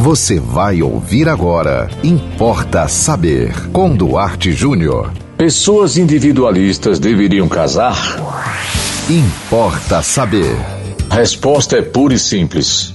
Você vai ouvir agora. Importa saber. Com Duarte Júnior. Pessoas individualistas deveriam casar? Importa saber. A resposta é pura e simples.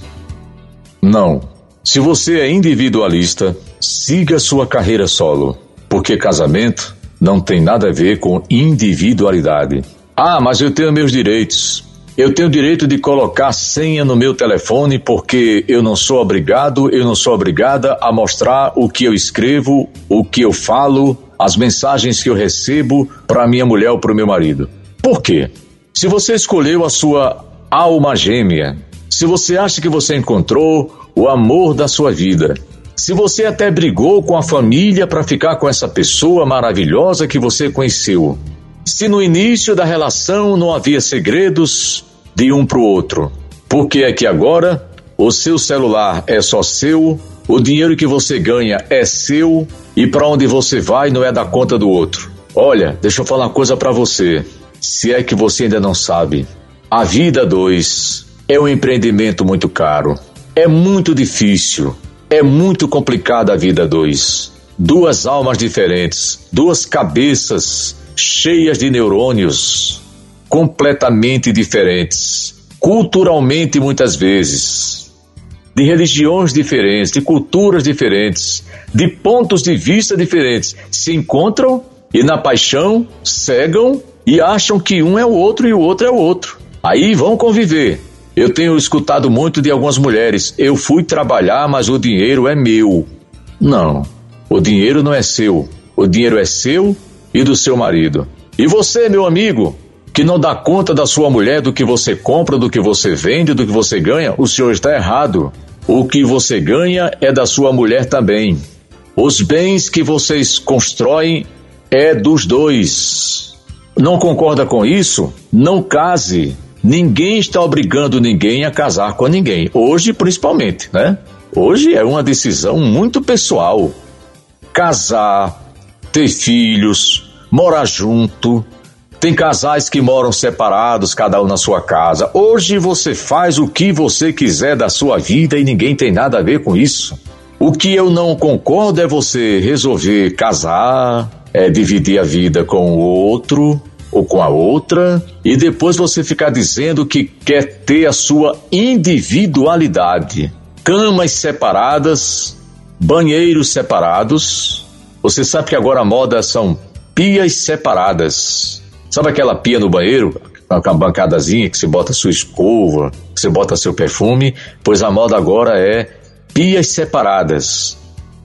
Não. Se você é individualista, siga sua carreira solo, porque casamento não tem nada a ver com individualidade. Ah, mas eu tenho meus direitos. Eu tenho o direito de colocar senha no meu telefone porque eu não sou obrigado, eu não sou obrigada a mostrar o que eu escrevo, o que eu falo, as mensagens que eu recebo para minha mulher ou para o meu marido. Por quê? Se você escolheu a sua alma gêmea, se você acha que você encontrou o amor da sua vida, se você até brigou com a família para ficar com essa pessoa maravilhosa que você conheceu, se no início da relação não havia segredos de um para o outro, por que é que agora o seu celular é só seu, o dinheiro que você ganha é seu e para onde você vai não é da conta do outro? Olha, deixa eu falar uma coisa para você, se é que você ainda não sabe. A vida dois é um empreendimento muito caro, é muito difícil, é muito complicada a vida dois. Duas almas diferentes, duas cabeças cheias de neurônios, completamente diferentes, culturalmente muitas vezes, de religiões diferentes, de culturas diferentes, de pontos de vista diferentes, se encontram e na paixão cegam e acham que um é o outro e o outro é o outro. Aí vão conviver. Eu tenho escutado muito de algumas mulheres: eu fui trabalhar, mas o dinheiro é meu. Não, o dinheiro não é seu. O dinheiro é seu e do seu marido. E você, meu amigo, que não dá conta da sua mulher, do que você compra, do que você vende, do que você ganha, o senhor está errado. O que você ganha é da sua mulher também. Os bens que vocês constroem é dos dois. Não concorda com isso? Não case. Ninguém está obrigando ninguém a casar com ninguém. Hoje, principalmente, né? Hoje é uma decisão muito pessoal. Casar, ter filhos, morar junto. Tem casais que moram separados, cada um na sua casa. Hoje você faz o que você quiser da sua vida e ninguém tem nada a ver com isso. O que eu não concordo é você resolver casar, é dividir a vida com o outro ou com a outra e depois você ficar dizendo que quer ter a sua individualidade. Camas separadas, banheiros separados. Você sabe que agora a moda são pias separadas. Sabe aquela pia no banheiro? Com a bancadazinha que você bota sua escova, que você bota seu perfume? Pois a moda agora é pias separadas.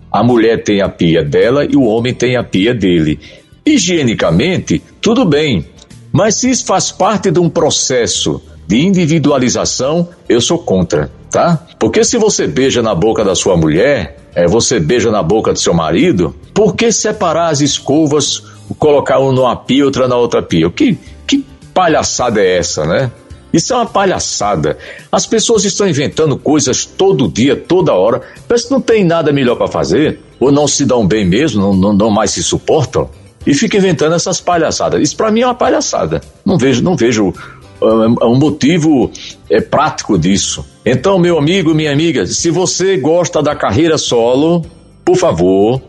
A mulher tem a pia dela e o homem tem a pia dele. Higienicamente, tudo bem, mas se isso faz parte de um processo de individualização, eu sou contra, tá? Porque se você beija na boca da sua mulher, é, você beija na boca do seu marido, por que separar as escovas colocar um numa pia, outra na outra pia. Que, que palhaçada é essa, né? Isso é uma palhaçada. As pessoas estão inventando coisas todo dia, toda hora. Parece que não tem nada melhor para fazer, ou não se dão bem mesmo, não, não, não mais se suportam. E fica inventando essas palhaçadas. Isso para mim é uma palhaçada. Não vejo, não vejo uh, um motivo é, prático disso. Então, meu amigo, minha amiga, se você gosta da carreira solo, por favor,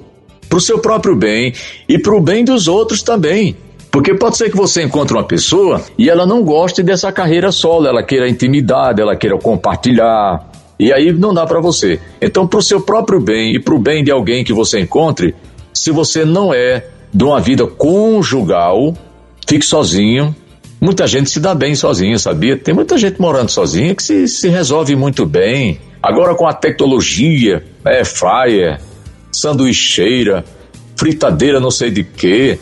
para o seu próprio bem e para o bem dos outros também. Porque pode ser que você encontre uma pessoa e ela não goste dessa carreira solo, ela queira intimidade, ela queira compartilhar. E aí não dá para você. Então, para o seu próprio bem e para o bem de alguém que você encontre, se você não é de uma vida conjugal, fique sozinho. Muita gente se dá bem sozinha, sabia? Tem muita gente morando sozinha que se, se resolve muito bem. Agora com a tecnologia, é fryer, sanduicheira, fritadeira não sei de quê,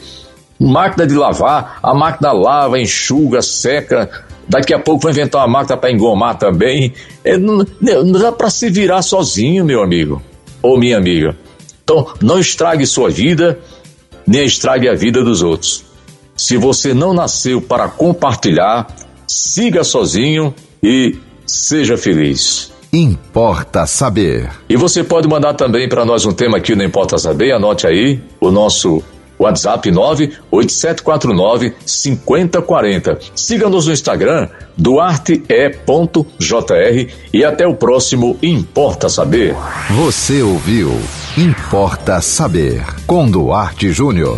máquina de lavar, a máquina lava, enxuga, seca, daqui a pouco vai inventar uma máquina para engomar também. É, não, não dá para se virar sozinho, meu amigo ou minha amiga. Então, não estrague sua vida, nem estrague a vida dos outros. Se você não nasceu para compartilhar, siga sozinho e seja feliz. Importa Saber. E você pode mandar também para nós um tema aqui no Importa Saber, anote aí o nosso WhatsApp 98749 5040. Siga-nos no Instagram, duarte.e.jr e até o próximo Importa Saber. Você ouviu Importa Saber com Duarte Júnior.